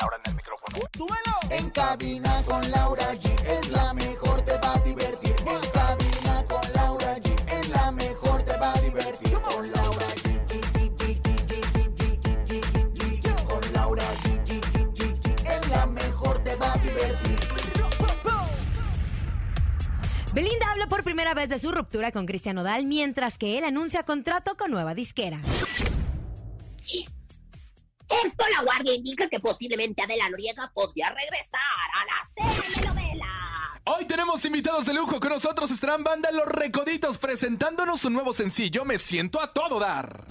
Ahora en el micrófono. ¡Súbelo! En cabina con Laura G es la mejor, te va a divertir. En cabina con Laura G es la mejor, te va a divertir. Con Laura G. Con Laura G. Es la mejor, te va a divertir. Belinda habla por primera vez de su ruptura con Cristian Odal mientras que él anuncia contrato con nueva disquera. Esto la guardia indica que posiblemente Adela Noriega podría regresar a la telenovela. Hoy tenemos invitados de lujo. Con nosotros estarán banda Los Recoditos presentándonos su nuevo sencillo Me Siento a Todo Dar.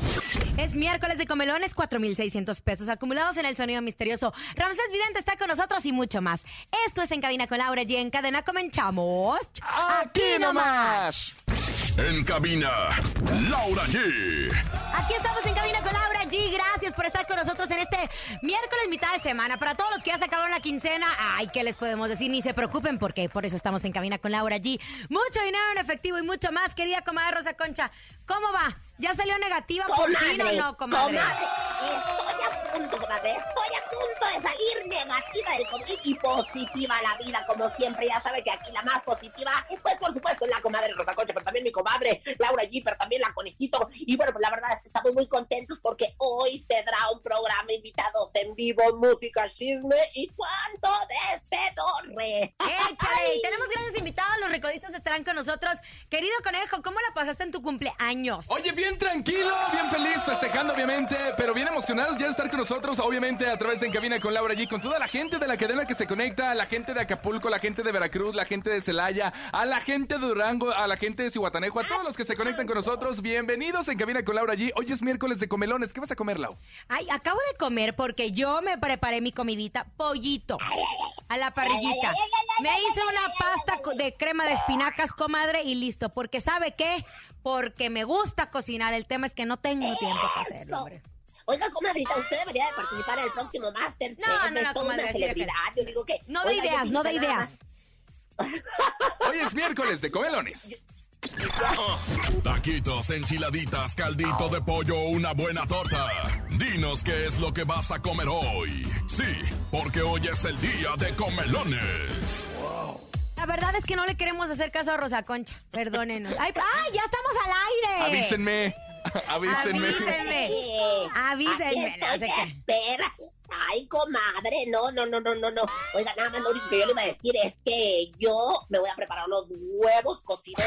Es miércoles de comelones, 4,600 pesos acumulados en el sonido misterioso. Ramsés Vidente está con nosotros y mucho más. Esto es En Cabina con Laura y en cadena comenzamos. ¡Aquí nomás! En cabina, Laura G. Aquí estamos en Cabina con Laura G. Gracias por estar con nosotros en este miércoles mitad de semana. Para todos los que ya se acabaron la quincena, ay, ¿qué les podemos decir? Ni se preocupen porque por eso estamos en Cabina con Laura G. Mucho dinero en efectivo y mucho más, querida comadre Rosa Concha. ¿Cómo va? ¿Ya salió negativa por fin o no, comadre? comadre, estoy a punto, comadre, estoy a punto de salir negativa del COVID y positiva a la vida, como siempre, ya sabe que aquí la más positiva, pues por supuesto es la comadre Rosa Concha, pero también mi comadre Laura G, pero también la conejito, y bueno, pues la verdad es que estamos muy contentos porque hoy se dará un programa invitados en vivo, música, chisme y cuánto despedorre. Échale, y tenemos grandes invitados, los recoditos estarán con nosotros. Querido conejo, ¿cómo la pasaste en tu cumpleaños? Oye, bien tranquilo, bien feliz, festejando obviamente, pero bien emocionados ya de estar con nosotros, obviamente a través de En Cabina con Laura G, con toda la gente de la cadena que se conecta, la gente de Acapulco, la gente de Veracruz, la gente de Celaya, a la gente de Durango, a la gente de Cihuatanejo, a todos los que se conectan con nosotros, bienvenidos en Cabina con Laura G. Hoy es miércoles de comelones, ¿qué vas a comer, Lau? Ay, acabo de comer porque yo me preparé mi comidita, pollito, a la parrillita. Me hice una pasta de crema de espinacas, comadre, y listo. Porque ¿sabe qué? Porque me gusta cocinar. El tema es que no tengo tiempo para hacerlo, hombre. Oiga, comadrita, usted debería de participar en el próximo Masterchef. No, no, no, comadre, una celebridad. Yo digo que... No de ideas, no de ideas. Hoy es miércoles de comelones. Taquitos, enchiladitas, caldito de pollo, una buena torta. Dinos qué es lo que vas a comer hoy. Sí, porque hoy es el día de comelones. La verdad es que no le queremos hacer caso a Rosa Concha. Perdónenos. ¡Ay, ay, ya estamos al aire! Avísenme, avísenme. Avísenme. Avísenme, Aquí no sé estoy, qué. espera. Ay, comadre, no, no, no, no, no, no. Oiga, nada más lo único que yo le iba a decir es que yo me voy a preparar unos huevos cocidos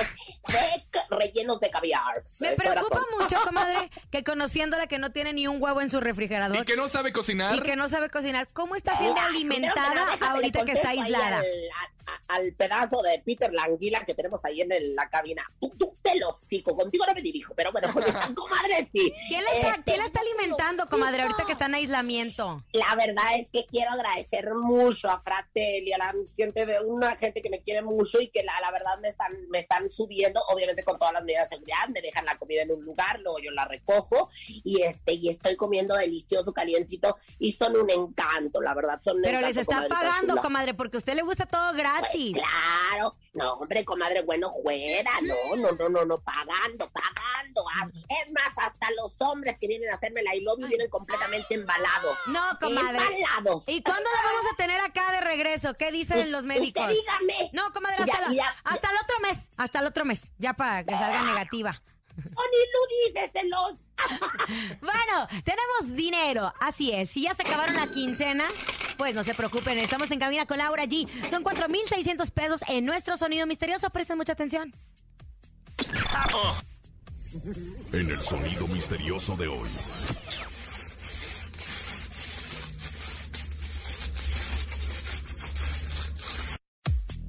de rellenos de caviar. Me Eso preocupa mucho, comadre, que conociéndola que no tiene ni un huevo en su refrigerador Y que no sabe cocinar. y que no sabe cocinar, ¿cómo está siendo Mira, primero que alimentada nada, ahorita que está aislada? Al, a- a- al pedazo de Peter Languila que tenemos ahí en el- la cabina. Tú, tú te lo cico, contigo no me dirijo, pero bueno, con esta comadre sí. ¿Quién la, está, Este, quién la está alimentando, comadre, ahorita que está en aislamiento? La verdad es que quiero agradecer mucho a Fratelli, a la gente de una gente que me quiere mucho y que la, la verdad me están, me están subiendo, obviamente con todas las medidas de seguridad, me dejan la comida en un lugar, luego yo la recojo y este, y estoy comiendo delicioso, calientito, y son un encanto, la verdad, son un Pero encanto, les está comadrita pagando, comadre, porque a usted le gusta todo gratis. Claro, no, hombre, comadre, bueno, fuera, no, no, no, no, no, pagando, pagando. Ah, Es más, hasta los hombres que vienen a hacerme la I love you vienen completamente embalados. No, comadre. Embalados. ¿Y cuándo la vamos a tener acá de regreso? ¿Qué dicen los médicos? Usted dígame. No, comadre, Ya, hasta, la- ya, hasta el otro mes, hasta el otro mes, ya para que salga negativa. Oh, ni lo díceselos. Bueno, tenemos dinero, así es. Si ya se acabaron la quincena, pues no se preocupen, estamos en cabina con Laura G. Son 4,600 pesos en nuestro sonido misterioso, presten mucha atención. En el sonido misterioso de hoy.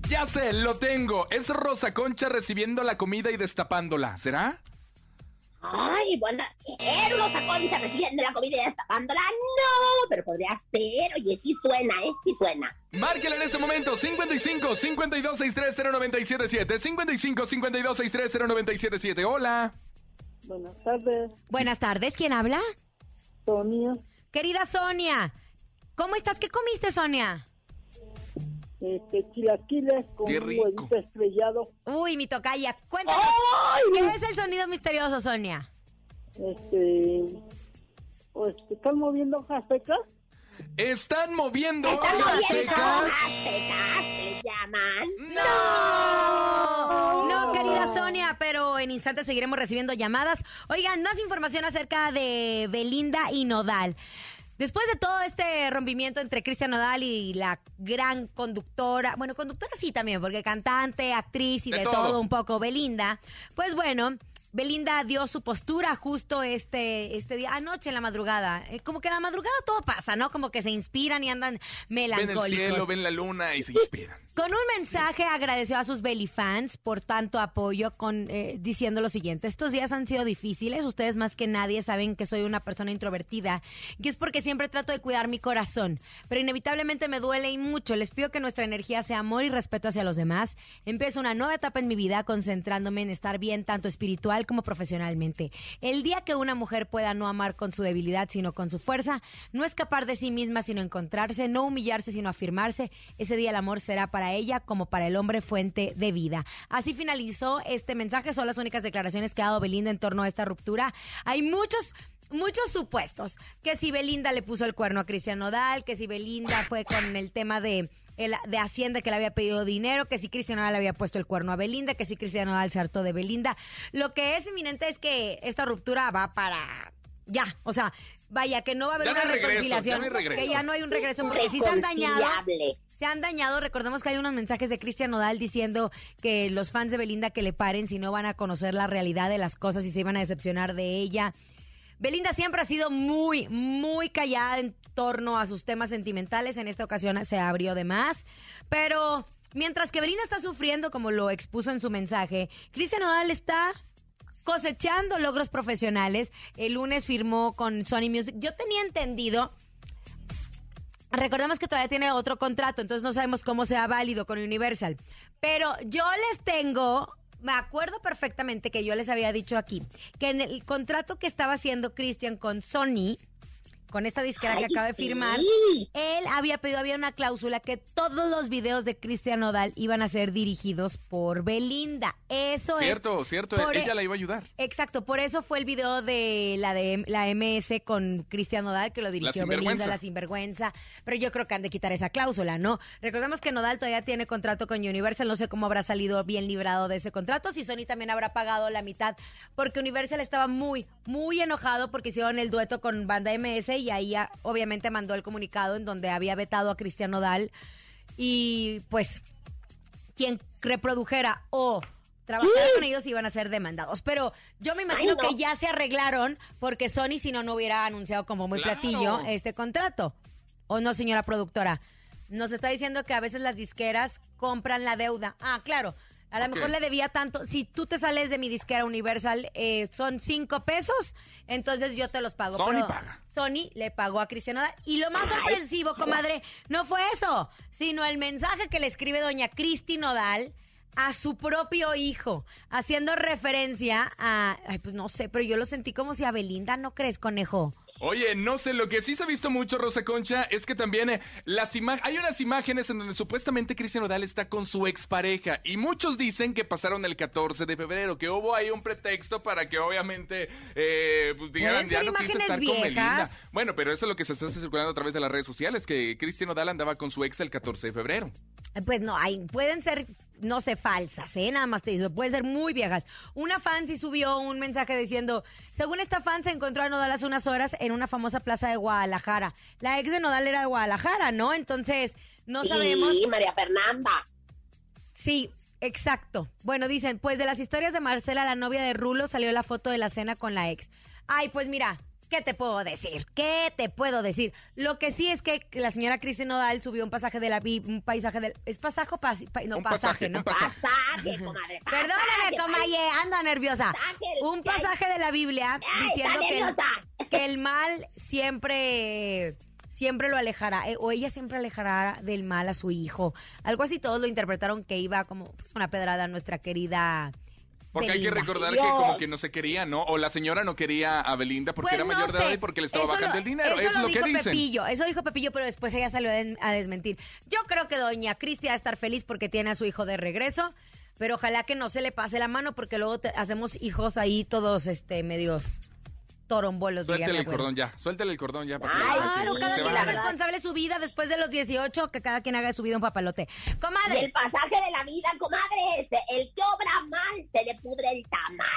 Ya sé, lo tengo. Es Rosa Concha recibiendo la comida y destapándola. ¿Será? Ay, bueno, Rosa Concha recibiendo la comida y destapándola. No, pero podría ser. Oye, sí suena, ¿eh? Sí suena. Márquela en este momento, 55 52 63 0977. 55 52 63 0977. Hola. Buenas tardes, Buenas tardes, ¿quién habla? Sonia. Querida Sonia, ¿cómo estás? ¿Qué comiste, Sonia? Este, chilaquiles con un huevito estrellado. Uy, mi tocaya, cuéntanos. ¿Qué es el sonido misterioso, Sonia? Este, pues, ¿están moviendo hojas secas? Están moviendo Están hojas moviendo secas. hojas secas, le llaman. ¡No! No, querida Sonia, pero en instantes seguiremos recibiendo llamadas. Oigan, más información acerca de Belinda y Nodal. Después de todo este rompimiento entre Cristian Nodal y la gran conductora, bueno, conductora sí también, porque cantante, actriz y De de, todo. todo. un poco, Belinda, pues bueno, Belinda dio su postura justo este, este día, anoche en la madrugada. Eh, como que en la madrugada todo pasa, ¿no? Como que se inspiran y andan Ven melancólicos. el cielo, ven la luna y se inspiran. Con un mensaje agradeció a sus Belly fans por tanto apoyo, con, eh, diciendo lo siguiente: Estos días han sido difíciles. Ustedes más que nadie saben que soy una persona introvertida, y es porque siempre trato de cuidar mi corazón. Pero inevitablemente me duele y mucho. Les pido que nuestra energía sea amor y respeto hacia los demás. Empiezo una nueva etapa en mi vida concentrándome en estar bien, tanto espiritual como profesionalmente. El día que una mujer pueda no amar con su debilidad, sino con su fuerza, no escapar de sí misma, sino encontrarse, no humillarse, sino afirmarse, ese día el amor será para ella como para el hombre fuente de vida. Así finalizó este mensaje. Son las únicas declaraciones que ha dado Belinda en torno a esta ruptura. Hay muchos muchos supuestos. Que si Belinda le puso el cuerno a Cristian Nodal, que si Belinda fue con el tema de, el- de Hacienda que le había pedido dinero, que si Cristian Nodal le había puesto el cuerno a Belinda, que si Cristian Nodal se hartó de Belinda. Lo que es inminente es que esta ruptura va para ya, o sea, vaya, que no va a haber Ya no una regreso, reconciliación, ya no hay regreso. que ya no hay un regreso, porque si se han dañado. Se han dañado. Recordemos que hay unos mensajes de Cristian Nodal diciendo que los fans de Belinda que le paren si no van a conocer la realidad de las cosas y se iban a decepcionar de ella. Belinda siempre ha sido muy, muy callada en torno a sus temas sentimentales. En esta ocasión se abrió de más. Pero mientras que Belinda está sufriendo, como lo expuso en su mensaje, Cristian Nodal está cosechando logros profesionales. El lunes firmó con Sony Music. Yo tenía entendido Recordemos que todavía tiene otro contrato, entonces no sabemos cómo sea válido con Universal. Pero yo les tengo, me acuerdo perfectamente que yo les había dicho aquí, que en el contrato que estaba haciendo Christian con Sony, con esta disquera que acaba de sí. firmar, él había pedido, había una cláusula que todos los videos de Cristian Nodal iban a ser dirigidos por Belinda. Eso es. Cierto, cierto, ella la iba a ayudar. Exacto, por eso fue el video de la de la MS con Cristian Nodal que lo dirigió Belinda, Sinvergüenza. la sinvergüenza, pero yo creo que han de quitar esa cláusula, ¿no? Recordemos que Nodal todavía tiene contrato con Universal, no sé cómo habrá salido bien librado de ese contrato, si Sony también habrá pagado la mitad, porque Universal estaba muy, muy enojado porque hicieron el dueto con Banda MS y ahí ah, obviamente mandó el comunicado en donde había vetado a Cristian Nodal y pues quien reprodujera o trabajara con ellos iban a ser demandados. Pero yo me imagino Ay, no. que ya se arreglaron porque Sony si no no hubiera anunciado como muy Claro. platillo este contrato. ¿O no, señora productora? Nos está diciendo que a veces las disqueras compran la deuda. Ah, claro. A lo mejor le debía tanto. Si tú te sales de mi disquera Universal, eh, son cinco pesos, entonces yo te los pago. Sony Pero paga. Sony le pagó a Cristiano Nodal. Y lo más sorpresivo, comadre, no fue eso, sino el mensaje que le escribe doña Cristi Nodal a su propio hijo, haciendo referencia a, ay, pues no sé, pero yo lo sentí como si a Belinda, ¿no crees, conejo? Oye, no sé, lo que sí se ha visto mucho, Rosa Concha, es que también eh, las hay unas imágenes en donde supuestamente Cristian Nodal está con su expareja y muchos dicen que pasaron el 14 de febrero, que hubo ahí un pretexto para que obviamente eh, pues, Pueden ya no quise estar con. Belinda. Bueno, pero eso es lo que se está circulando a través de las redes sociales, que Cristian Nodal andaba con su ex el 14 de febrero. Pues no, hay, pueden ser, no sé, falsas, ¿eh? Nada más te digo, pueden ser muy viejas. Una fan sí subió un mensaje diciendo, según esta fan se encontró a Nodal hace unas horas en una famosa plaza de Guadalajara. La ex de Nodal era de Guadalajara, ¿no? Entonces, no sabemos. Sí, María Fernanda. Sí, exacto. Bueno, dicen, pues de las historias de Marcela, la novia de Rulo, salió la foto de la cena con la ex. Ay, pues mira, ¿qué te puedo decir? ¿Qué te puedo decir? Lo que sí es que la señora Cristi Nodal subió un pasaje de la vi- un paisaje del es pasaje o pa- no Un pasaje, pasaje, ¿no? un pasaje. Pasaje, comadre. Perdóname, comaye, ando nerviosa. Pasaje, Un pasaje de la Biblia Ay, diciendo que el, que el mal siempre siempre lo alejará eh, o ella siempre alejará del mal a su hijo. Algo así todos lo interpretaron que iba como pues, una pedrada a nuestra querida Porque hay que recordar que como que no se quería, ¿no? O la señora no quería a Belinda porque Pues era no mayor de edad y porque le estaba Eso bajando lo- el dinero. Eso, Eso es lo que dijo dicen. Pepillo, eso dijo Pepillo, pero después ella salió a desmentir. Yo creo que doña Cristi va a estar feliz porque tiene a su hijo de regreso, pero ojalá que no se le pase la mano porque luego te- hacemos hijos ahí todos este medios torombolos. Suéltale el cordón ya, suéltale el cordón ya. para Ay, para que Claro, Sí, cada quien verdad. responsable de su vida después de los 18, que cada quien haga de su vida un papalote. Y Comadre, el pasaje de la vida, comadre, este, el que obra mal se le pudre el tamal.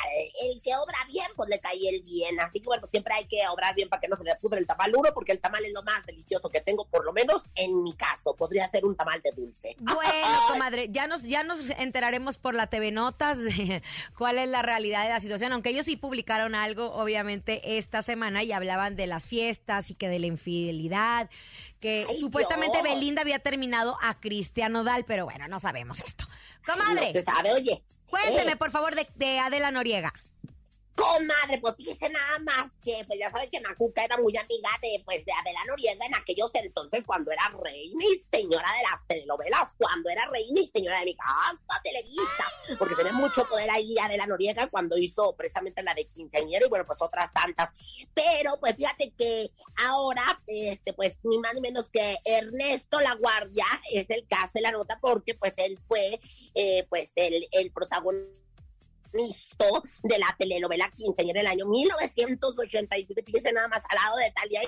El que obra bien, pues le cae el bien. Así que bueno, siempre hay que obrar bien para que no se le pudre el tamal uno, porque el tamal es lo más delicioso que tengo, por lo menos en mi caso. Podría ser un tamal de dulce. Bueno, comadre, ya nos, ya nos enteraremos por la TV Notas de cuál es la realidad de la situación, aunque ellos sí publicaron algo, obviamente, esta semana y hablaban de las fiestas y que de la infidelidad, que Ay, supuestamente Dios. Belinda había terminado a Cristian Nodal, pero bueno, no sabemos esto. No Comadre, se sabe, oye. cuénteme, eh, por favor, de, de Adela Noriega. Comadre, pues fíjese nada más que, pues ya sabe que Macuca era muy amiga de, pues, de Adela Noriega en aquellos entonces cuando era reina y señora de las telenovelas, cuando era reina y señora de mi casa, Televisa, porque tenía mucho poder ahí Adela Noriega cuando hizo precisamente la de quinceañera y bueno, pues otras tantas. Pero, pues fíjate que ahora, este, pues ni más ni menos que Ernesto La Guardia es el que hace la nota porque, pues él fue, eh, pues el, el protagonista protagonista de la telenovela Quinceañera del año 1987. Fíjese nada más al lado de Talia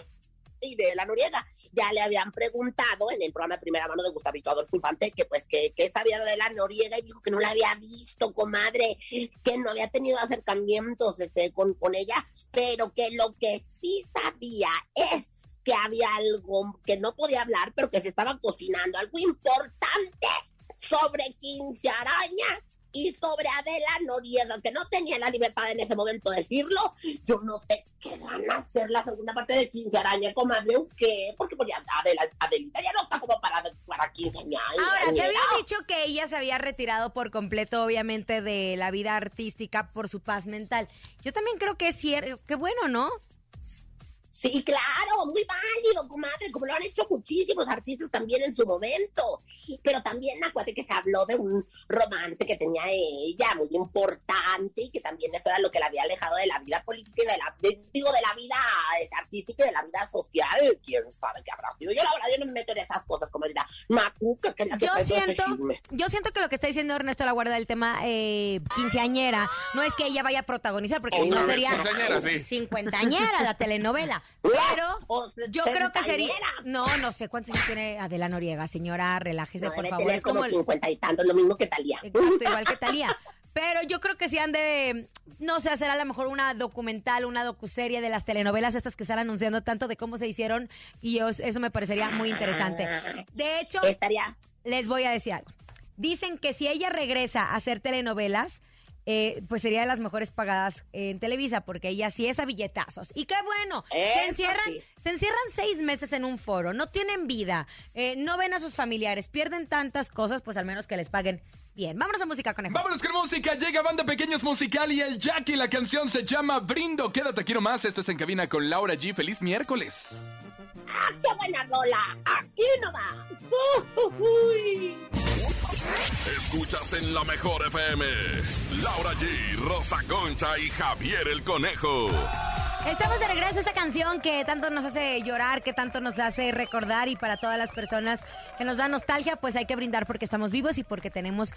y de la Noriega. Ya le habían preguntado en el programa de primera mano de Gustavito Adolfo Infante que pues que, que sabía de la Noriega y dijo que no la había visto, comadre, que no había tenido acercamientos este, con, con ella, pero que lo que sí sabía es que había algo que no podía hablar, pero que se estaba cocinando, algo importante sobre Quince Araña y sobre Adela Noriega, que no tenía la libertad en ese momento de decirlo. Yo no sé qué van a hacer la segunda parte de Quince Araña, comadre, o qué, porque pues, ya Adela, Adelita ya no está como para, para Quince años. Ahora, se había dicho que ella se había retirado por completo, obviamente, de la vida artística por su paz mental. Yo también creo que es cierto, que bueno, ¿no? Sí, claro, muy válido, comadre, como lo han hecho muchísimos artistas también en su momento. Pero también acuérdate que se habló de un romance que tenía ella, muy importante, y que también eso era lo que la había alejado de la vida política y de la, de- digo, de la vida eh, artística y de la vida social. Quién sabe qué habrá sido. Yo la verdad, yo no me meto en esas cosas, como dirá Macuca, que es la que Yo siento, yo siento que lo que está diciendo Ernesto La Guardia del tema eh, quinceañera no es que ella vaya a protagonizar, porque no sería Quinceañera, sí. cincuentañera la telenovela. Pero yo creo que sería. No, no sé cuántos años tiene Adela Noriega. Señora, relájese, No, por debe favor. tener Es como como y tantos, lo mismo que Talía. Exacto, igual que Talía. Pero yo creo que sí han de, no sé, hacer a lo mejor una documental, una docuserie de las telenovelas estas que están anunciando tanto de cómo se hicieron y eso me parecería muy interesante. De hecho, Estaría les voy a decir algo. Dicen que si ella regresa a hacer telenovelas, eh, pues sería de las mejores pagadas en Televisa, porque ella sí es a billetazos. Y qué bueno, se encierran, sí. se encierran seis meses en un foro, no tienen vida, eh, no ven a sus familiares, pierden tantas cosas, pues al menos que les paguen bien. Vámonos a música, conejo. Vámonos con música, llega Banda Pequeños Musical y el Jackie, la canción se llama Brindo, quédate aquí nomás, esto es En Cabina con Laura G, feliz miércoles. ¡Ah, qué buena rola! ¡Aquí nomás! Uy. Escuchas en la mejor FM. Laura G, Rosa Concha y Javier el Conejo. Estamos de regreso a esta canción que tanto nos hace llorar, que tanto nos hace recordar y para todas las personas que nos da nostalgia, pues hay que brindar porque estamos vivos y porque tenemos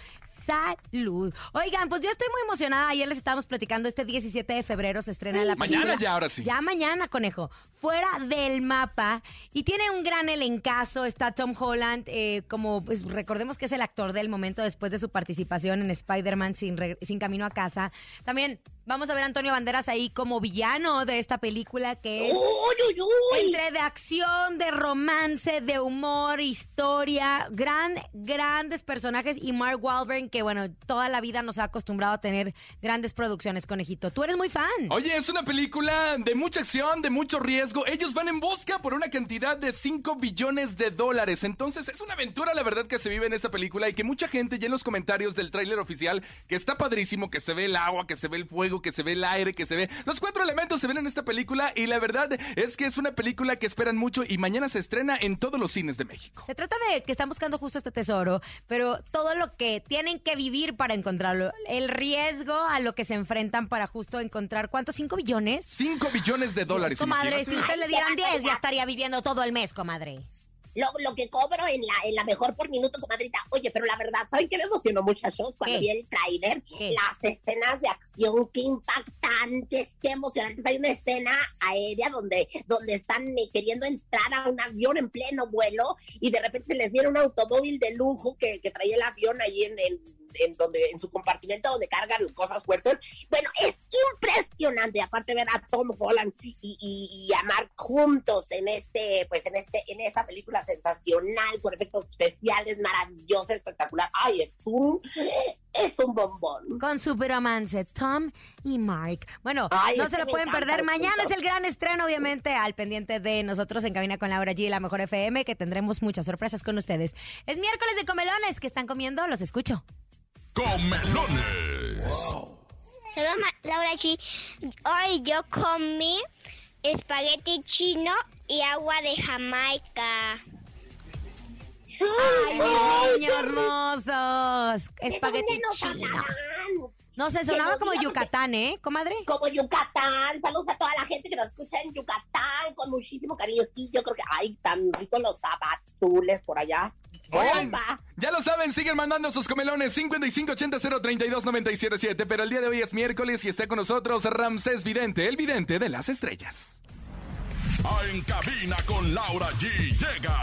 salud. Oigan, pues yo estoy muy emocionada. Ayer les estábamos platicando, este 17 de febrero se estrena la Mañana película. ya, ahora sí. Ya mañana, conejo. Fuera del mapa. Y tiene un gran elencazo. Está Tom Holland, eh, como pues recordemos que es el actor del momento después de su participación en Spider-Man sin, sin Camino a Casa. También Vamos a ver a Antonio Banderas ahí como villano de esta película que es Uy, uy, uy. entre de acción, de romance, de humor, historia, gran, grandes personajes y Mark Wahlberg que bueno, toda la vida nos ha acostumbrado a tener grandes producciones, conejito. Tú eres muy fan. Oye, es una película de mucha acción, de mucho riesgo. Ellos van en busca por una cantidad de 5 billones de dólares. Entonces, es una aventura, la verdad, que se vive en esta película y que mucha gente ya en los comentarios del tráiler oficial, que está padrísimo, que se ve el agua, que se ve el fuego, que se ve el aire, que se ve... Los cuatro elementos se ven en esta película y la verdad es que es una película que esperan mucho y mañana se estrena en todos los cines de México. Se trata de que están buscando justo este tesoro, pero todo lo que tienen que vivir para encontrarlo, el riesgo a lo que se enfrentan para justo encontrar, ¿cuántos? ¿Cinco billones? 5 billones de dólares. Comadre, si usted le dieran 10, ya estaría viviendo todo el mes, comadre. Lo, lo que cobro en la, en la mejor por minuto, comadrita. Oye, pero la verdad, ¿saben qué me emocionó, muchachos? Cuando ¿Qué? vi el tráiler, las escenas de acción, qué impactantes, qué emocionantes. Hay una escena aérea donde, donde están eh, queriendo entrar a un avión en pleno vuelo y de repente se les viene un automóvil de lujo que, que traía el avión ahí en, en, en donde, en su compartimento donde cargan cosas fuertes. Bueno, es impresionante. Aparte ver a Tom Holland y, y- y a Mark juntos en este, pues en este, en esta película sensacional, con efectos especiales, maravillosa, espectacular. Ay, es un, es un bombón. Con su romance, Tom y Mark. Bueno, Ay, no se lo pueden perder. Mañana es el gran estreno, obviamente, al pendiente de nosotros en Cabina con Laura G, la mejor FM, que tendremos muchas sorpresas con ustedes. Es miércoles de comelones que están comiendo, los escucho. Comelones. Soy Ma- Laura G. Hoy yo comí espagueti chino y agua de Jamaica. ¡Ay, niños hermosos! ¿De Espagueti chino. No sé, sonaba como Yucatán, ¿eh, comadre? Como Yucatán, saludos a toda la gente que nos escucha en Yucatán, con muchísimo cariño. Sí, yo creo que, ay, tan ricos los abazules por allá. Oigan, ya lo saben, siguen mandando sus comelones 5580-032-977, pero el día de hoy es miércoles y está con nosotros Ramsés Vidente, el vidente de las estrellas. Ah, En cabina con Laura G. Llega.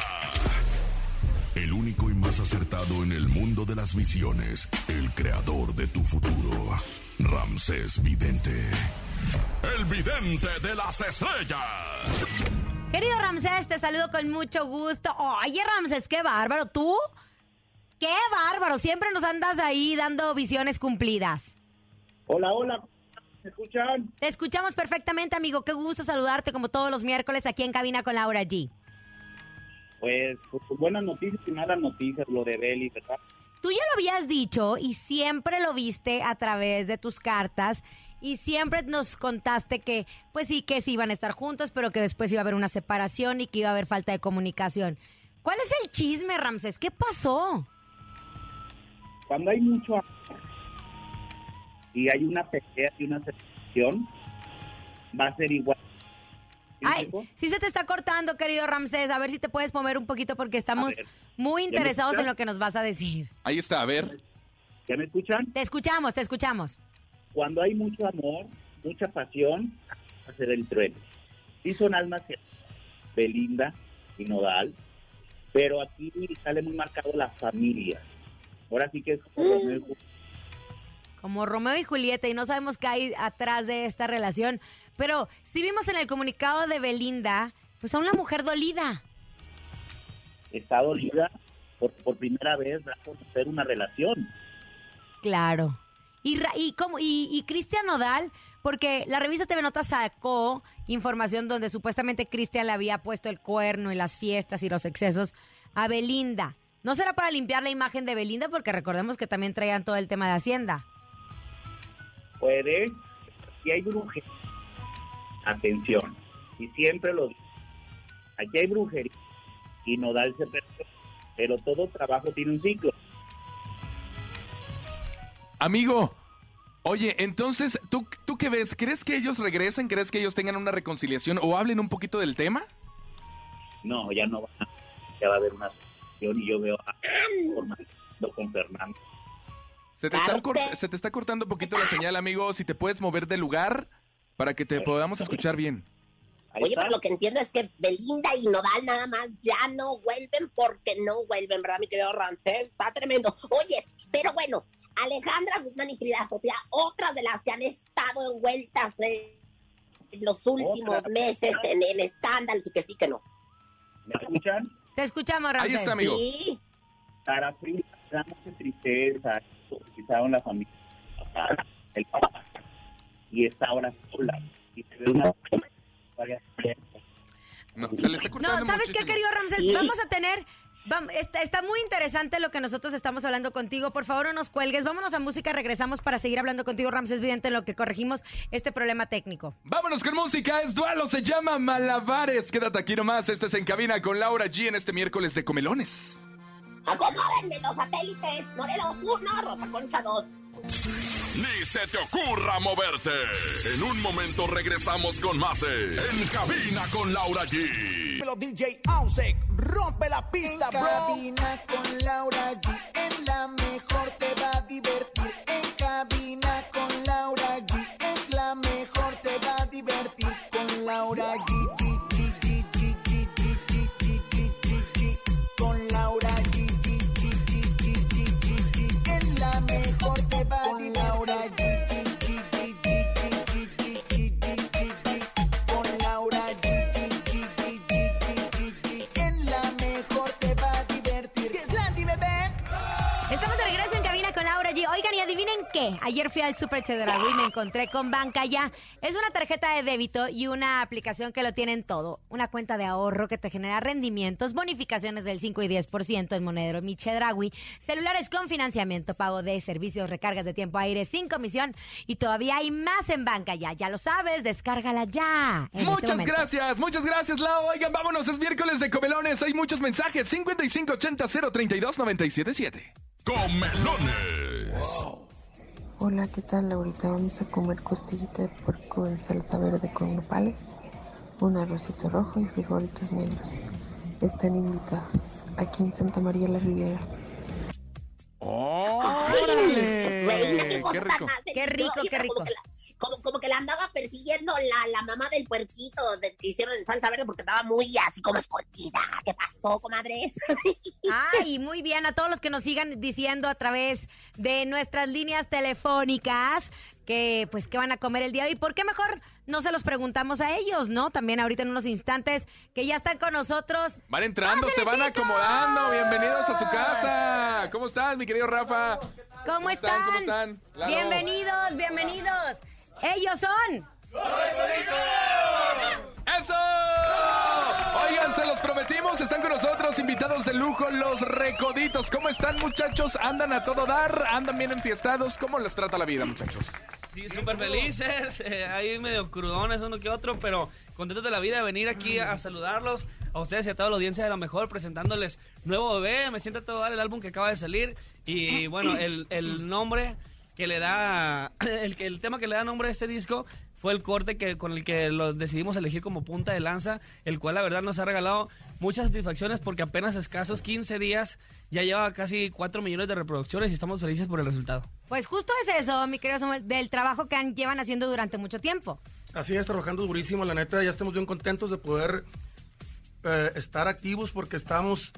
El único y más acertado en el mundo de las visiones. El creador de tu futuro. Ramsés Vidente. El vidente de las estrellas. Querido Ramsés, te saludo con mucho gusto. Oye, Ramsés, qué bárbaro. ¿Tú? ¡Qué bárbaro! Siempre nos andas ahí dando visiones cumplidas. Hola, hola. ¿Me escuchan? Te escuchamos perfectamente, amigo. Qué gusto saludarte como todos los miércoles aquí en Cabina con Laura G. Pues, pues, buenas noticias y malas noticias, lo de Beli, ¿verdad? Tú ya lo habías dicho y siempre lo viste a través de tus cartas y siempre nos contaste que, pues sí, que sí iban a estar juntos, pero que después iba a haber una separación y que iba a haber falta de comunicación. ¿Cuál es el chisme, Ramsés? ¿Qué pasó? Cuando hay mucho amor y hay una pelea y una separación, va a ser igual. ¿Sí me Ay, sí se te está cortando, querido Ramsés. A ver si te puedes mover un poquito porque estamos ver, muy interesados en lo que nos vas a decir. Ahí está, a ver. ¿Ya me escuchan? Te escuchamos, te escuchamos. Cuando hay mucho amor, mucha pasión, ser el trueno. Sí son almas que Belinda y Nodal, pero aquí sale muy marcado la familia. Ahora sí que es como Romeo y Julieta. Como Romeo y Julieta y no sabemos qué hay atrás de esta relación. Pero sí vimos en el comunicado de Belinda, pues a una mujer dolida. está dolida por, por primera vez va a conocer una relación. Claro. Y, y, como, y, y Cristian Nodal, porque la revista TV Notas sacó información donde supuestamente Cristian le había puesto el cuerno y las fiestas y los excesos a Belinda. ¿No será para limpiar la imagen de Belinda? Porque recordemos que también traían todo el tema de Hacienda. Puede, si hay brujería, atención, y siempre lo digo, aquí hay brujería y no darse perdió, pero todo trabajo tiene un ciclo. Amigo, oye, entonces, ¿tú, ¿tú qué ves? ¿Crees que ellos regresen? ¿Crees que ellos tengan una reconciliación o hablen un poquito del tema? No, ya no va, ya va a haber una situación y yo veo a con Fernando. Se te, Carte. se te está cortando un poquito la señal, amigo. Si te puedes mover de lugar para que te podamos escuchar bien. Ahí Oye, está. pero lo que entiendo es que Belinda y Nodal nada más ya no vuelven porque no vuelven, ¿verdad, mi querido Ramsés? Está tremendo. Oye, pero bueno, Alejandra Guzmán y querida Sofía, otras de las que han estado dado vueltas eh, en los últimos Otra. meses en, escándalos y que sí que no. ¿Me escuchan? Te escuchamos, Ramsés. Ahí está, amigo. Sí. Sara Frida, mucha tristeza, utilizaron la familia, papá, el papá, y está ahora sola. Y se ve una varias No, se le está cortando No, ¿sabes qué, querido Ramsés? Sí. Vamos a tener... está, está muy interesante lo que nosotros estamos hablando contigo. Por favor, no nos cuelgues. Vámonos a música, regresamos para seguir hablando contigo, Ramsés Vidente, en lo que corregimos este problema técnico. Vámonos con música, es duelo, se llama Malabares. Quédate aquí nomás, este es En Cabina con Laura G en este miércoles de Comelones. Acomódenme los satélites. Morelos 1, Rosa Concha 2. Ni se te ocurra moverte. En un momento regresamos con más de En Cabina con Laura G. Los DJ Ausek, rompe la pista, bro. cabina con Laura G. En la mejor qué. Ayer fui al Super Chedraui y me encontré con Banca Ya. Es una tarjeta de débito y una aplicación que lo tienen todo. Una cuenta de ahorro que te genera rendimientos, bonificaciones del 5 y 10% en Monedero Mi Chedraui, celulares con financiamiento, pago de servicios, recargas de tiempo aire sin comisión y todavía hay más en Banca Ya. Ya lo sabes, descárgala ya. este Muchas gracias, muchas gracias, Lau. Oigan, vámonos, es miércoles de Comelones. Hay muchos mensajes. 5580 032 977. Comelones. Hola, ¿qué tal? Ahorita vamos a comer costillita de puerco en salsa verde con nopales, un arrocito rojo y frijolitos negros. Están invitados aquí en Santa María la Riviera. ¡Órale! Qué cosa ¡Qué tan rico! Qué rico, qué rico. Como, como que la andaba persiguiendo la, la mamá del puerquito de, que hicieron en salsa verde porque estaba muy así como escondida. ¿Qué pasó, comadre? Ay, muy bien. A todos los que nos sigan diciendo a través de nuestras líneas telefónicas que pues qué van a comer el día de hoy. ¿Por qué mejor no se los preguntamos a ellos, no? También ahorita en unos instantes que ya están con nosotros. Van entrando, se van acomodando. Bienvenidos a su casa. ¿Cómo estás, mi querido Rafa? ¿Cómo, están? ¿Cómo están? Lalo. Bienvenidos, bienvenidos. Ellos son. ¡Eso! Oigan, se los prometimos, están con nosotros invitados de lujo, los recoditos. ¿Cómo están, muchachos? ¿Andan a todo dar? ¿Andan bien enfiestados? ¿Cómo les trata la vida, muchachos? Sí, súper felices, eh, ahí medio crudones uno que otro, pero contentos de la vida de venir aquí a, a saludarlos, a ustedes y a toda la audiencia de lo mejor, presentándoles nuevo bebé, me siento a todo dar el álbum que acaba de salir y bueno, el, el nombre que le da, el, que- el tema que le da nombre a este disco fue el corte que con el que lo decidimos elegir como punta de lanza, el cual la verdad nos ha regalado muchas satisfacciones porque apenas escasos 15 días ya lleva casi 4 millones de reproducciones y estamos felices por el resultado. Pues justo es eso, mi querido Samuel, del trabajo que han- llevan haciendo durante mucho tiempo. Así es, trabajando durísimo, la neta, ya estamos bien contentos de poder eh, estar activos porque estamos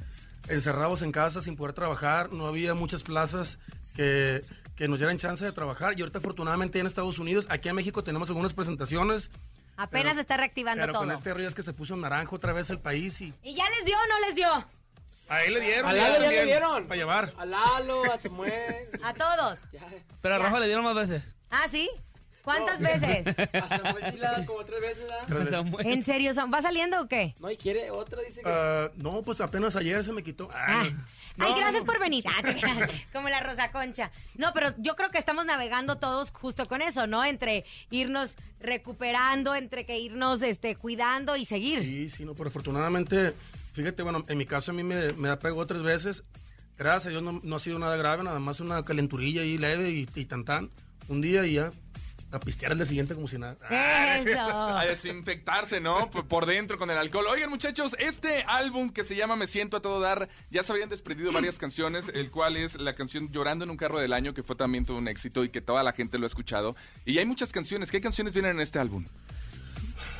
encerrados en casa sin poder trabajar, no había muchas plazas que, que nos dieran chance de trabajar y ahorita afortunadamente en Estados Unidos, aquí en México tenemos algunas presentaciones. Apenas pero- se está reactivando Pero todo. con este rollo es que se puso naranja otra vez el país y ¿Y ya les dio o no les dio? ahí le dieron. A Lalo ya le dieron. Para llevar. A Lalo, a Samuel. A todos. Pero a Rafa le dieron más veces. ¿Ah, sí? ¿Cuántas veces? A Samuel la como tres veces, ¿verdad? ¿En serio? ¿Va saliendo o qué? No, y quiere otra, dice que... Ah, no, pues apenas ayer se me quitó. Ah. Ay, gracias por venir. Ah, Como la Rosa Concha. No, pero yo creo que estamos navegando todos justo con eso, ¿no? Entre irnos recuperando, entre que irnos este, cuidando y seguir. Sí, sí, no, pero afortunadamente, fíjate, bueno, en mi caso a mí me, me ha pegado tres veces. Gracias a Dios no, no ha sido nada grave, nada más una calenturilla ahí leve y, y tan tan. Un día y ya a pistear día siguiente como si nada. Eso. A desinfectarse, ¿no? Por, por dentro con el alcohol. Oigan, muchachos, este álbum que se llama Me Siento a Todo Dar, ya se habrían desprendido varias canciones, el cual es la canción Llorando en un carro del año, que fue también todo un éxito y que toda la gente lo ha escuchado. Y hay muchas canciones. ¿Qué canciones vienen en este álbum?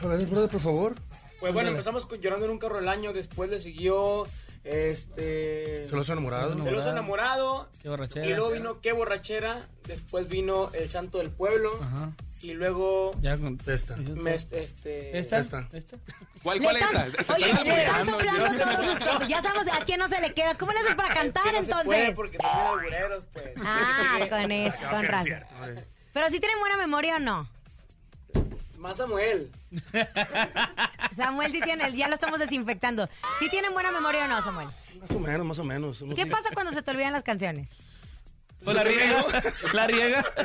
A ver, brother, por favor. Pues bueno, empezamos con Llorando en un carro del año, después le siguió este... Celoso enamorado. Celoso enamorado. Qué borrachera. Y luego vino Qué borrachera. Después vino El Santo del Pueblo. Ajá. y luego Ya con Esta. este, ¿Esta? Esta. ¿Esta? ¿Cuál, cuál están- es esta? Oye, están le están soplando todos sus cosas. Ya sabemos a quién no se le queda. ¿Cómo le haces para cantar que no se puede entonces? porque son albureros, pues. Ah, con eso, con razón. Pero si tienen buena memoria o no. Más Samuel. Samuel sí tiene, ya lo estamos desinfectando. ¿Sí tienen buena memoria o no, Samuel? Más o menos, más o menos. ¿Qué pasa cuando se te olvidan las canciones? Pues la riega. La riega.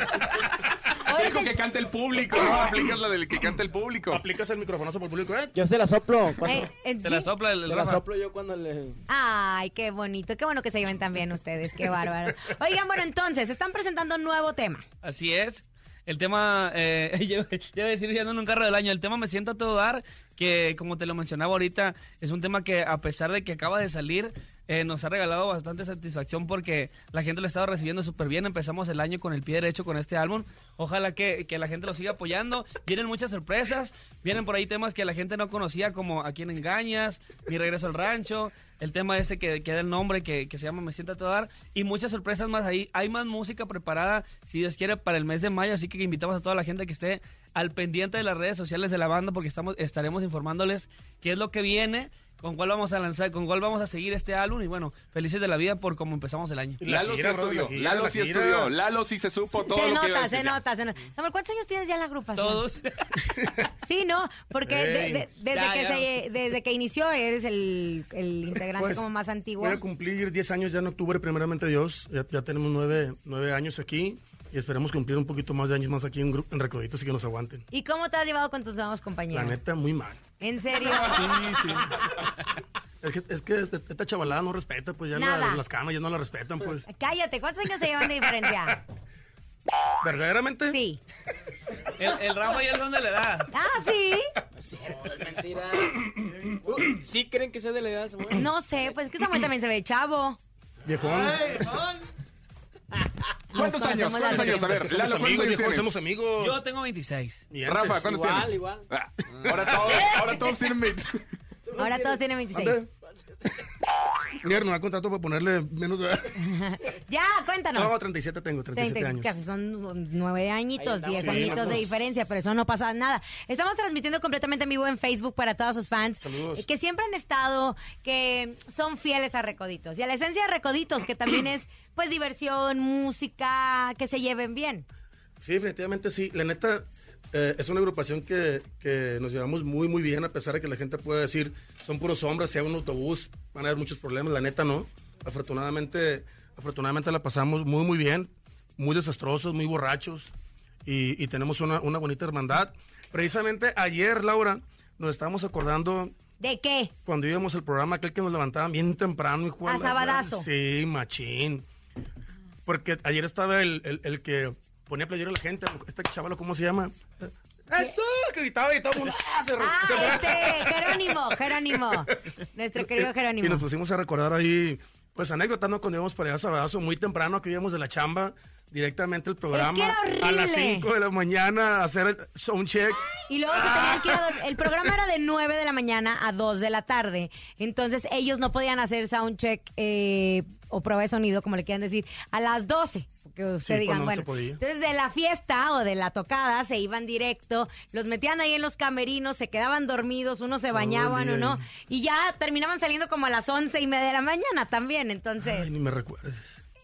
Dijo que cante el público, ¿no? Aplicas la del que cante el público. Aplicas el microfonazo por el público, ¿eh? Yo se la soplo. cuando- Eh, eh, Se ¿sí? la sopla el, el se la soplo yo cuando le... Ay, qué bonito, qué bueno que se lleven tan bien ustedes, qué bárbaro. Oigan, bueno, entonces, están presentando un nuevo tema. Así es. El tema, eh, yo, yo iba a decir, ya no en un carro del año, el tema Me Siento a Todo Dar, que como te lo mencionaba ahorita, es un tema que a pesar de que acaba de salir, eh, nos ha regalado bastante satisfacción porque la gente lo ha estado recibiendo súper bien. Empezamos el año con el pie derecho con este álbum. Ojalá que, que la gente lo siga apoyando. Vienen muchas sorpresas, vienen por ahí temas que la gente no conocía, como A quién engañas, Mi regreso al rancho, el tema este que, que da el nombre, que, que se llama Me Siento a Dar, y muchas sorpresas más ahí. Hay más música preparada, si Dios quiere, para el mes de mayo, así que invitamos a toda la gente que esté al pendiente de las redes sociales de la banda porque estamos estaremos informándoles qué es lo que viene, con cuál vamos a lanzar, con cuál vamos a seguir este álbum y bueno, felices de la vida por cómo empezamos el año. La Lalo sí estudió, Lalo la sí estudió, Lalo sí se supo todo se lo que iba a nota, se nota, se nota. Samuel, ¿cuántos años tienes ya en la agrupación? Todos. Sí, ¿no? Porque de- desde, Ya, que ya. Se, desde que inició eres el, el integrante Pues, como más antiguo. Voy a cumplir 10 años ya en octubre, primeramente Dios. Ya, ya tenemos 9, nueve años aquí y esperemos cumplir un poquito más de años más aquí en, en Recoditos y que nos aguanten. ¿Y cómo te has llevado con tus nuevos La compañeros? neta, muy mal. ¿En serio? Sí, sí. Es que, es que esta chavalada no respeta, pues ya Nada. la- las camas ya no la respetan, pues. Cállate, ¿cuántos años se llevan de diferencia? ¿Verdaderamente? Sí. El, el Rafa y él son de la edad. Ah, sí. No es cierto, es mentira. ¿Sí creen que sea de la edad, Samuel? No sé, pues que Samuel también se ve chavo. Viejón. ¿Cuántos años? ¿Cuántos años? A ver, Lalo, ¿cuántos amigos, años tienes? somos amigos. Yo tengo 26. Y antes. Rafa, ¿cuántos Igual, tienes? igual. Ah, ahora todos, ahora todos tienen 20. Ahora todos tienen 26. Mira, no contrato para ponerle menos de... Ya, cuéntanos. No, 37 tengo, 37 30, años. Casi son nueve añitos, Ahí andamos. diez Sí, añitos de diferencia, pero eso no pasa nada. Estamos transmitiendo completamente en vivo en Facebook para todos sus fans Saludos. que siempre han estado, que son fieles a Recoditos y a la esencia de Recoditos, que también es pues diversión, música, que se lleven bien. Sí, definitivamente sí. La neta, eh, es una agrupación que, que nos llevamos muy, muy bien, a pesar de que la gente puede decir, son puros hombres, sea un autobús, van a haber muchos problemas. La neta, no. Afortunadamente, afortunadamente la pasamos muy, muy bien, muy desastrosos, muy borrachos, y, y tenemos una, una bonita hermandad. Precisamente ayer, Laura, nos estábamos acordando ¿De qué? cuando íbamos al programa, aquel que nos levantaban bien temprano. hijo A sabadazo. Sí, machín. Porque ayer estaba el, el, el que ponía playero a la gente, este chaval, ¿cómo se llama? ¡Eso! Gritaba y todo el mundo ¡ah! se, Ah, este, Jerónimo, Jerónimo, nuestro querido Y nos Jerónimo. pusimos a recordar ahí, pues anécdotas, ¿no? Cuando íbamos para allá a Sabadazo, muy temprano, que íbamos de la chamba, directamente el programa. a las horrible. 5 de la mañana, a hacer el soundcheck. Y luego se tenían que ir a dormir. El programa era de 9 de la mañana a 2 de la tarde. Entonces ellos no podían hacer soundcheck eh, o prueba de sonido, como le quieran decir, a las 12. Que usted Sí, digan, no bueno. Entonces de la fiesta o de la tocada se iban directo, los metían ahí en los camerinos, se quedaban dormidos, unos se bañaban, uno. Y ya terminaban saliendo como a las once y media de la mañana también. Entonces. Ay, ni me recuerdes.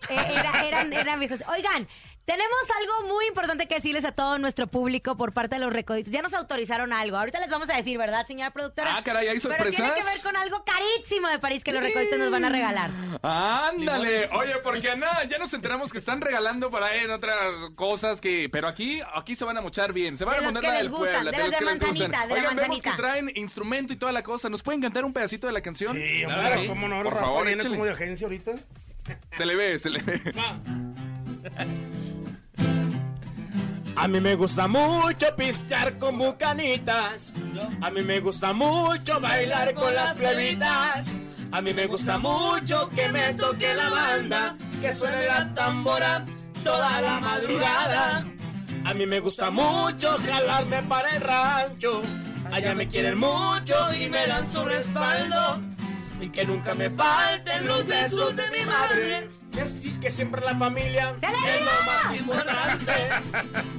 Eh, era- eran, eran viejos. Oigan, tenemos algo muy importante que decirles a todo nuestro público por parte de los recoditos. Ya nos autorizaron algo. Ahorita les vamos a decir, ¿verdad, señora productora? Ah, caray, ¿hay Pero sorpresas? tiene que ver con algo carísimo de París que los recoditos nos van a regalar. Ándale, oye, porque nada, ya nos enteramos que están regalando por ahí en otras cosas que, pero aquí, aquí se van a mochar bien, se van De a poner la del gustan, Puebla, de los los de que les gustan. manzanita, de la Oigan, vemos manzanita. que traen instrumento y toda la cosa, ¿nos pueden cantar un pedacito de la canción? Sí, Claro, hombre, sí. ¿cómo no? Por Rafa favor, viene échale. como de agencia ahorita. Se le ve, se le ve. A mí me gusta mucho pistear con bucanitas. A mí me gusta mucho bailar con las plebitas. A mí me gusta mucho que me toque la banda, que suene la tambora toda la madrugada. A mí me gusta mucho jalarme para el rancho. Allá me quieren mucho y me dan su respaldo. Y que nunca me falten los besos de mi madre. que, sí- que siempre la familia es lo más importante.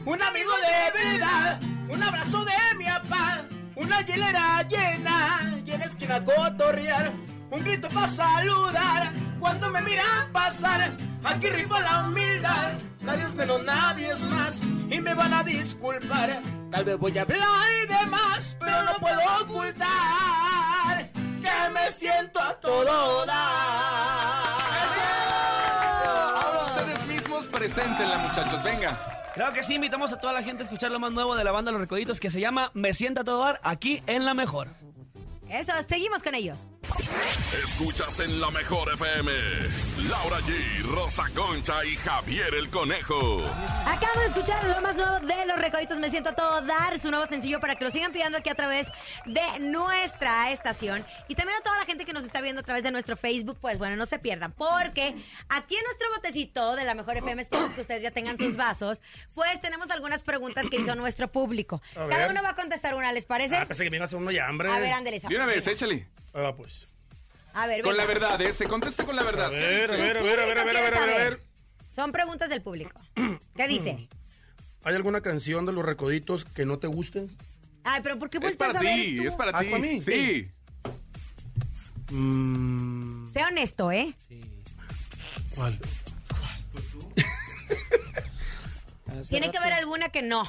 Un amigo de verdad, un abrazo de mi papá, una hielera llena y en la esquina cotorrear. Un grito para saludar cuando me miran pasar. Aquí rico la humildad, nadie es menos, nadie es más. Y me van a disculpar, tal vez voy a hablar de más, pero no puedo ocultar que me siento a todo dar. Ahora ustedes mismos preséntenla, muchachos. Venga. Claro que sí, invitamos a toda la gente a escuchar lo más nuevo de la banda Los Recoditos que se llama Me Sienta a Todo Dar aquí en La Mejor. Eso, seguimos con ellos. Escuchas en la mejor FM. Laura G, Rosa Concha y Javier el Conejo. Acabo de escuchar lo más nuevo de Los Recoditos. Me siento a todo dar su nuevo sencillo para que lo sigan pidiendo aquí a través de nuestra estación. Y también a toda la gente que nos está viendo a través de nuestro Facebook, pues bueno, no se pierdan. Porque aquí en nuestro botecito de la Mejor FM, esperamos que ustedes ya tengan sus vasos, pues tenemos algunas preguntas que hizo nuestro público. Cada uno va a contestar una, ¿les parece? Ah, pensé que me iba a hacer uno ya, hambre. A ver, ándale, De una vez, échale. Ah, pues. A ver, Con la verdad, ¿eh? Se contesta con la verdad. A ver, a ver, a ver, a ver, a ver, a ver, a ver, a ver. Son preguntas del público. ¿Qué dice? ¿Hay alguna canción de los recoditos que no te guste? Ay, pero ¿por qué Es para ti, es para Ah, ti. ¿es para mí? Sí. Mm, Sea honesto, ¿eh? ¿Cuál? Tiene que haber alguna que no.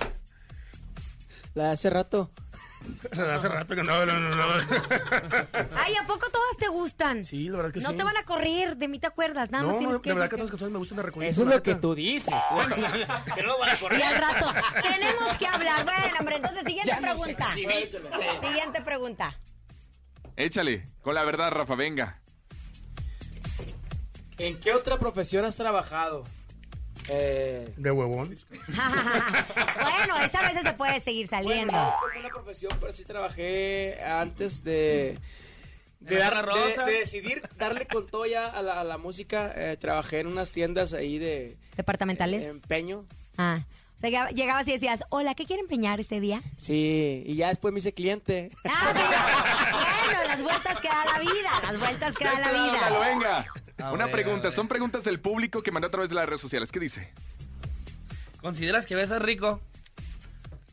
La de hace rato. Hace rato que no, no, no, no. Ay, ¿a poco todas te gustan? Sí, la verdad que no sí. te van a correr, de mí te acuerdas, nada más No, tienes de que verdad que todas las canciones me gustan de recoditos. Eso es la lo que tú dices. que no lo van a correr. Y al rato, tenemos que hablar. Bueno, hombre, entonces, siguiente pregunta. Siguiente pregunta. Échale. Con la verdad, Rafa, venga. ¿En qué otra profesión has trabajado? Eh, De huevón. bueno, esa a veces se puede seguir saliendo. Bueno, no fue una profesión, pero sí trabajé antes de... De, ¿En la dar- Rosa de- de decidir darle con todo ya a la, a la música, eh, trabajé en unas tiendas ahí de ¿Departamentales? empeño. Ah. O sea, llegabas y decías, hola, ¿qué quiere empeñar este día? Sí, y ya después me hice cliente. Ah, sí. Bueno, las vueltas que da la vida, las vueltas que da la vida. venga. A Una ver, pregunta. a ver. Son preguntas del público que mandó a través de las redes sociales. ¿Qué dice? ¿Consideras que besas rico?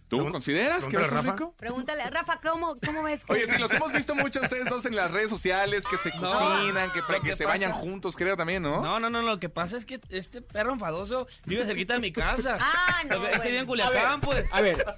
¿Tú Pregun- consideras que a Rafa. rico? Pregúntale, Rafa, ¿cómo, cómo ves? que- Oye, si los hemos visto mucho a ustedes dos en las redes sociales, que se No. cocinan, que, Lo que que se pasa- bañan juntos, creo también, ¿no? No, no, no, lo que pasa es que este perro enfadoso vive cerquita de mi casa. Ah, no, Este vive en bueno. Culiacán, pues. A ver,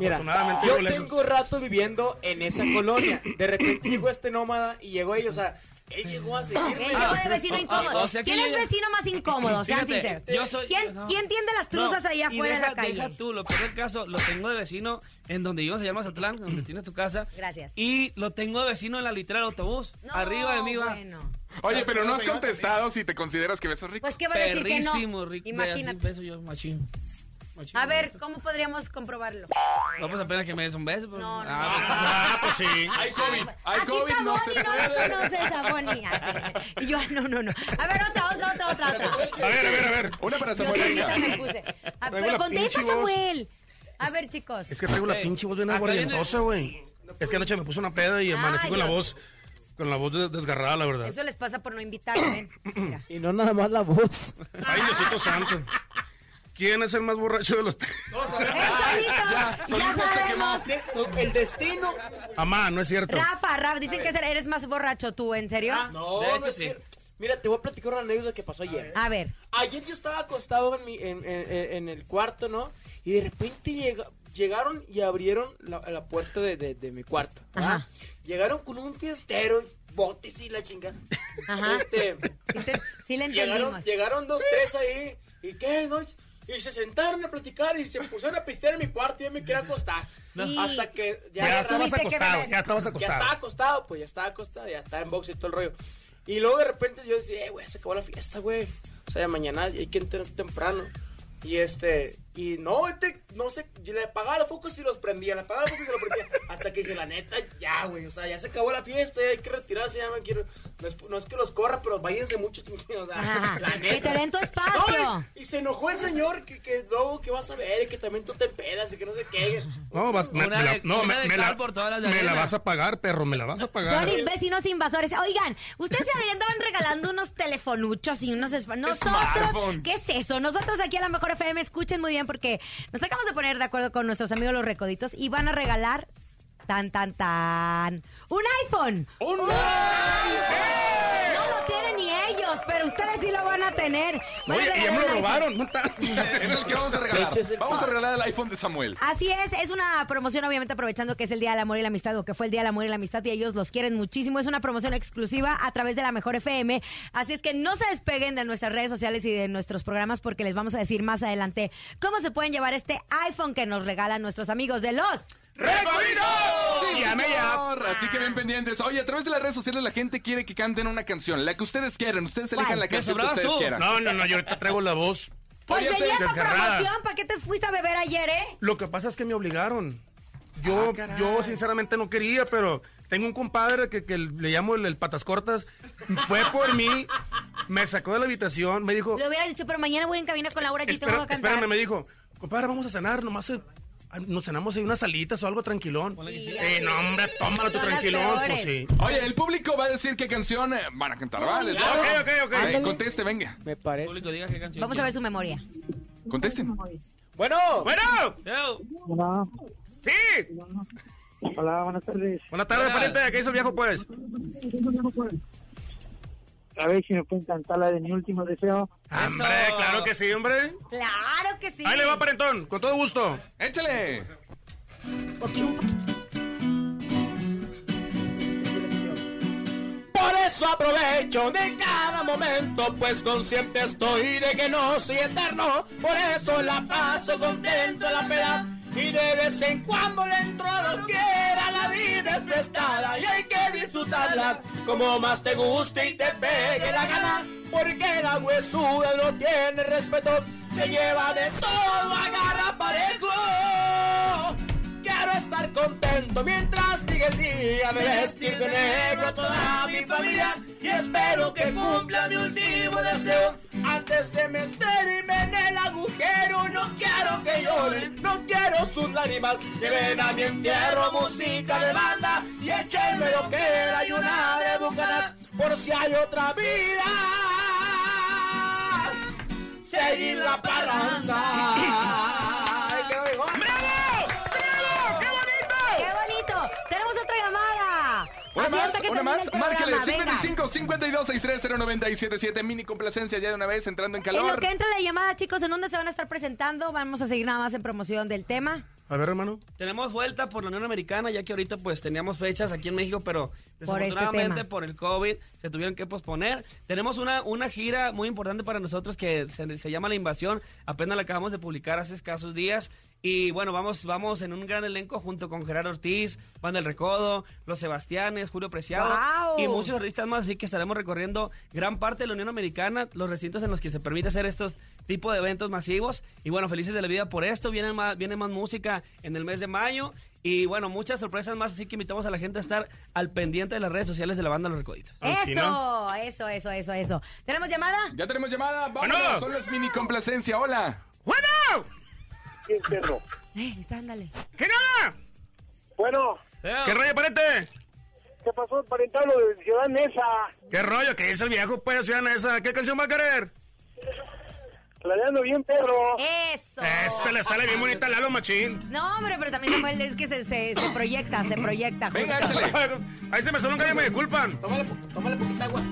Mira, Afortunadamente yo yo le- tengo rato viviendo en esa colonia. De repente llegó este nómada y llegó ellos, o sea, él llegó a seguirme. Él llegó de vecino incómodo. o sea ¿Quién es yo vecino más incómodo? Sean sinceros. yo soy- ¿Quién, no. ¿Quién tiende las truzas No, ahí y afuera en deja- la calle? Deja tú, lo peor del caso, lo tengo de vecino en donde vivimos allá en Mazatlán, donde tienes tu casa. Gracias. Y lo tengo de vecino en la litera del autobús. No, arriba de mí va. bueno. Oye, pero no has contestado si te consideras que besas rico. Pues, ¿qué va a decir que no? Perrísimo, rico. Imagínate. Imagínate. beso yo, machín. A ver. ¿cómo podríamos comprobarlo? No, pues apenas que me des un beso. pues. No, no. Ah, Ah, pues sí. Hay COVID, hay Aquí COVID, está no se no la conoces a Bonnie. Y yo, ah, no, no, no. A ver, otra, otra, otra, otra. otra. A ver, a ver, a ver. Una para Yo Samuel, venga. me puse. Ah, pero contesta. Samuel. A ver, chicos. Es que traigo la pinche voz bien Acá viene- aguardientosa, güey. Es que anoche me puse una peda y amanecí con la voz, con la voz des- desgarrada, la verdad. Eso les pasa por no invitarme. Mira. Y no nada más la voz. Ay, Diosito santo. ¿Quién es el más borracho de los tres? ¡Eh, solito! Ya, sabemos. El destino. Amá, no es cierto. Rafa, Rafa, dicen que eres más borracho tú, ¿en serio? No, De no hecho, es sí. cierto. Mira, te voy a platicar una anécdota que pasó ayer. A ver. Ayer yo estaba acostado en, mi, en, en- en- en el cuarto, ¿no? Y de repente llega- llegaron y abrieron la, la puerta de, de- de mi cuarto. ¿verdad? Ajá. Llegaron con un fiestero, botes y la chinga. Ajá. Este, Sí, te- sí le entendimos. llegaron dos, tres ahí. ¿Y qué, no? Y se sentaron a platicar y se pusieron a pistear en mi cuarto y yo me quería acostar. Hasta que ya, Ya ya estabas acostado, ya estabas ya acostado. estaba acostado, pues ya estaba acostado, ya estaba en box y todo el rollo. Y luego de repente yo decía, eh, güey, se acabó la fiesta, güey. O sea, mañana hay que entrar temprano. Y este, y no, este, no sé, le apagaba los focos y los prendía, le apagaba los focos y los prendía. Hasta que dije, la neta, ya, güey, o sea, ya se acabó la fiesta, ya hay que retirarse, ya me quiero. No es, no es que los corra, pero váyanse mucho, o sea, Ajá. la Que neta. te den tu espacio. No? Y se enojó el señor que, que luego que vas a ver y que también tú te empedas y que no sé qué. No, vas, me, Una me la, de- no, me, la, por todas las me la vas a pagar, perro, me la vas a pagar. Son vecinos invasores. Oigan, ustedes se andaban regalando unos telefonuchos y unos... Nosotros, Smartphone. ¿qué es eso? Nosotros aquí a la Mejor FM, escuchen muy bien porque nos acabamos de poner de acuerdo con nuestros amigos los recoditos y van a regalar tan, tan, tan... ¡Un iPhone! ¡Un ni ellos, pero ustedes sí lo van a tener. Van a Oye, y ya me lo robaron. ¿no está? Es el que vamos a regalar. Vamos a regalar el iPhone de Samuel. Así es, es una promoción obviamente aprovechando que es el Día del Amor y la Amistad o que fue el Día del Amor y la Amistad y ellos los quieren muchísimo. Es una promoción exclusiva a través de la Mejor FM. Así es que no se despeguen de nuestras redes sociales y de nuestros programas porque les vamos a decir más adelante cómo se pueden llevar este iPhone que nos regalan nuestros amigos de los... Sí, Llame ya. Así que bien pendientes. Oye, a través de las redes sociales la gente quiere que canten una canción. La que ustedes quieran. Ustedes elijan la canción que ustedes tú. quieran. No, no, no, yo ahorita traigo la voz. Pues Oye, esta desgarrada. promoción, ¿para qué te fuiste a beber ayer, eh? Lo que pasa es que me obligaron. Yo, Ah, yo sinceramente no quería, pero tengo un compadre que, que le llamo el, el patas cortas. Fue por mí, me sacó de la habitación, me dijo, Lo hubieras dicho, pero mañana voy en cabina con Laura y te voy espera, a cantar. espérame, me dijo, compadre, vamos a cenar, nomás nos cenamos ahí unas salitas o algo tranquilón. Eh, no, hombre, tómalo las tranquilón, pues sí. Oye, el público va a decir qué canción eh, van a cantar. ¿vale? Ok, ok, ok. Conteste, venga. Me El parece. público diga qué canción Vamos a ver su memoria. Contesten. Bueno, Bueno. Hola, sí. hola, buenas tardes. Buenas tardes, Hola. pariente, ¿qué hizo el viejo, pues? A ver si me pueden cantar la de mi último deseo. Hombre, claro que sí, hombre. Claro que sí. Ahí le va, parentón, con todo gusto. Échale. Por eso aprovecho de cada momento, pues consciente estoy de que no soy eterno. Por eso la paso contento en la peda. Y de vez en cuando le entro a lo que era la vida es prestada y hay que disfrutarla como más te guste y te pegue la gana. Porque la huesuda no tiene respeto, se lleva de todo, agarra parejo. Estar contento mientras llegue el día de vestir de negro a toda mi familia y espero que cumpla mi último deseo antes de meterme en el agujero. No quiero que lloren, no quiero sus lágrimas. Lleven a mi entierro música de banda y échenme lo que era y una de bucanas por si hay otra vida. Seguir la parranda. Una más, una más. Márquele venga. 55 52 630 977 Mini complacencia ya de una vez entrando en En lo calor. que entra la llamada, chicos, ¿en dónde se van a estar presentando? Vamos a seguir nada más en promoción del tema. A ver, hermano. Tenemos vuelta por la Unión Americana, ya que ahorita pues teníamos fechas aquí en México, pero Por este desafortunadamente por el COVID se tuvieron que posponer. Tenemos una, una gira muy importante para nosotros que se, se llama La Invasión, apenas la acabamos de publicar hace escasos días. Y bueno, vamos, vamos en un gran elenco junto con Gerardo Ortiz, Juan del Recodo, Los Sebastianes, Julio Preciado ¡Guau! y muchos artistas más, así que estaremos recorriendo gran parte de la Unión Americana, los recintos en los que se permite hacer estos tipos de eventos masivos. Y bueno, felices de la vida por esto. Viene más, viene más música en el mes de mayo. Y bueno, muchas sorpresas más, así que invitamos a la gente a estar al pendiente de las redes sociales de la banda Los Recoditos. Eso, eso, eso, eso, eso. ¿Tenemos llamada? Ya tenemos llamada. Vámonos. Bueno. Solo es Mini complacencia. Hola. ¡Bueno! ¿Quién perro? Eh, está, ándale. ¿Qué nada? Bueno, ¿Qué rollo, pariente? ¿qué pasó, parentalo de Ciudad Neza? ¿Qué rollo? ¿Qué dice el viejo, pues, ciudadana esa? ¿Qué canción va a querer? Planeando bien, perro. Eso. Esa le sale bien bonita a Lalo Machín. No, hombre, pero también Samuel, es que se, se, se proyecta, se proyecta. Venga, justo. échale. Ahí se me sonó un gallo, me disculpan. Tómale, tómale poquita agua.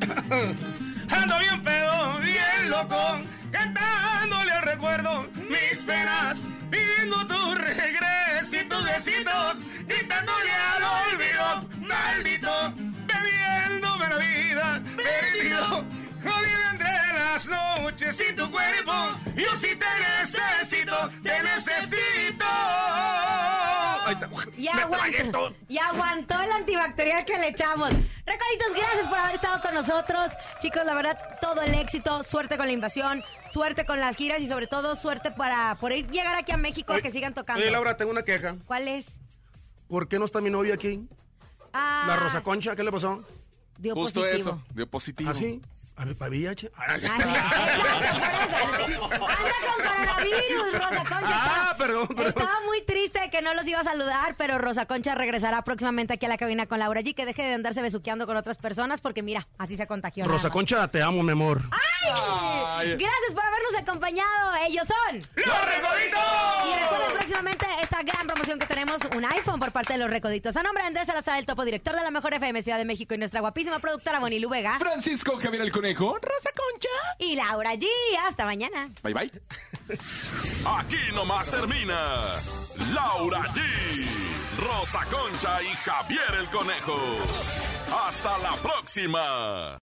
Ando bien pedo, bien loco, cantándole al recuerdo mis penas, pidiendo tu regreso y tus besitos, gritándole al olvido, maldito, bebiéndome la vida, perdido, jodido entre las noches y tu cuerpo, yo sí te necesito, te necesito. Ahí está. Me aguantó, todo. y aguantó el antibacterial que le echamos. Recoditos, gracias por haber estado con nosotros. Chicos, la verdad, todo el éxito. Suerte con la invasión, suerte con las giras y sobre todo suerte para poder llegar aquí a México a que sigan tocando. Oye, Laura, tengo una queja. ¿Cuál es? ¿Por qué no está mi novia aquí? Ah, La Rosa Concha, ¿qué le pasó? dio Justo positivo. eso. Dio positivo. ¿Ah, sí? A mi pavillache. Ah, sí, exacto, por eso. Anda con coronavirus, Rosa Concha. Ah, perdón, perdón. Estaba muy triste que no los iba a saludar, pero Rosa Concha regresará próximamente aquí a la cabina con Laura G. Que deje de andarse besuqueando con otras personas, porque mira, así se contagió. Rosa. Concha, te amo, mi amor. ¡Ay! Gracias por habernos acompañado. Ellos son. ¡Los Recoditos! Y recuerden próximamente esta gran promoción que tenemos, un iPhone por parte de los Recoditos. A nombre de Andrés Salazar, el topo director de la Mejor FM Ciudad de México y nuestra guapísima productora Bonilu Vega. Francisco Javier el Conejo, Rosa Concha. Y Laura G. Hasta mañana. Bye bye. Aquí nomás termina Laura G, Rosa Concha y Javier el Conejo. Hasta la próxima.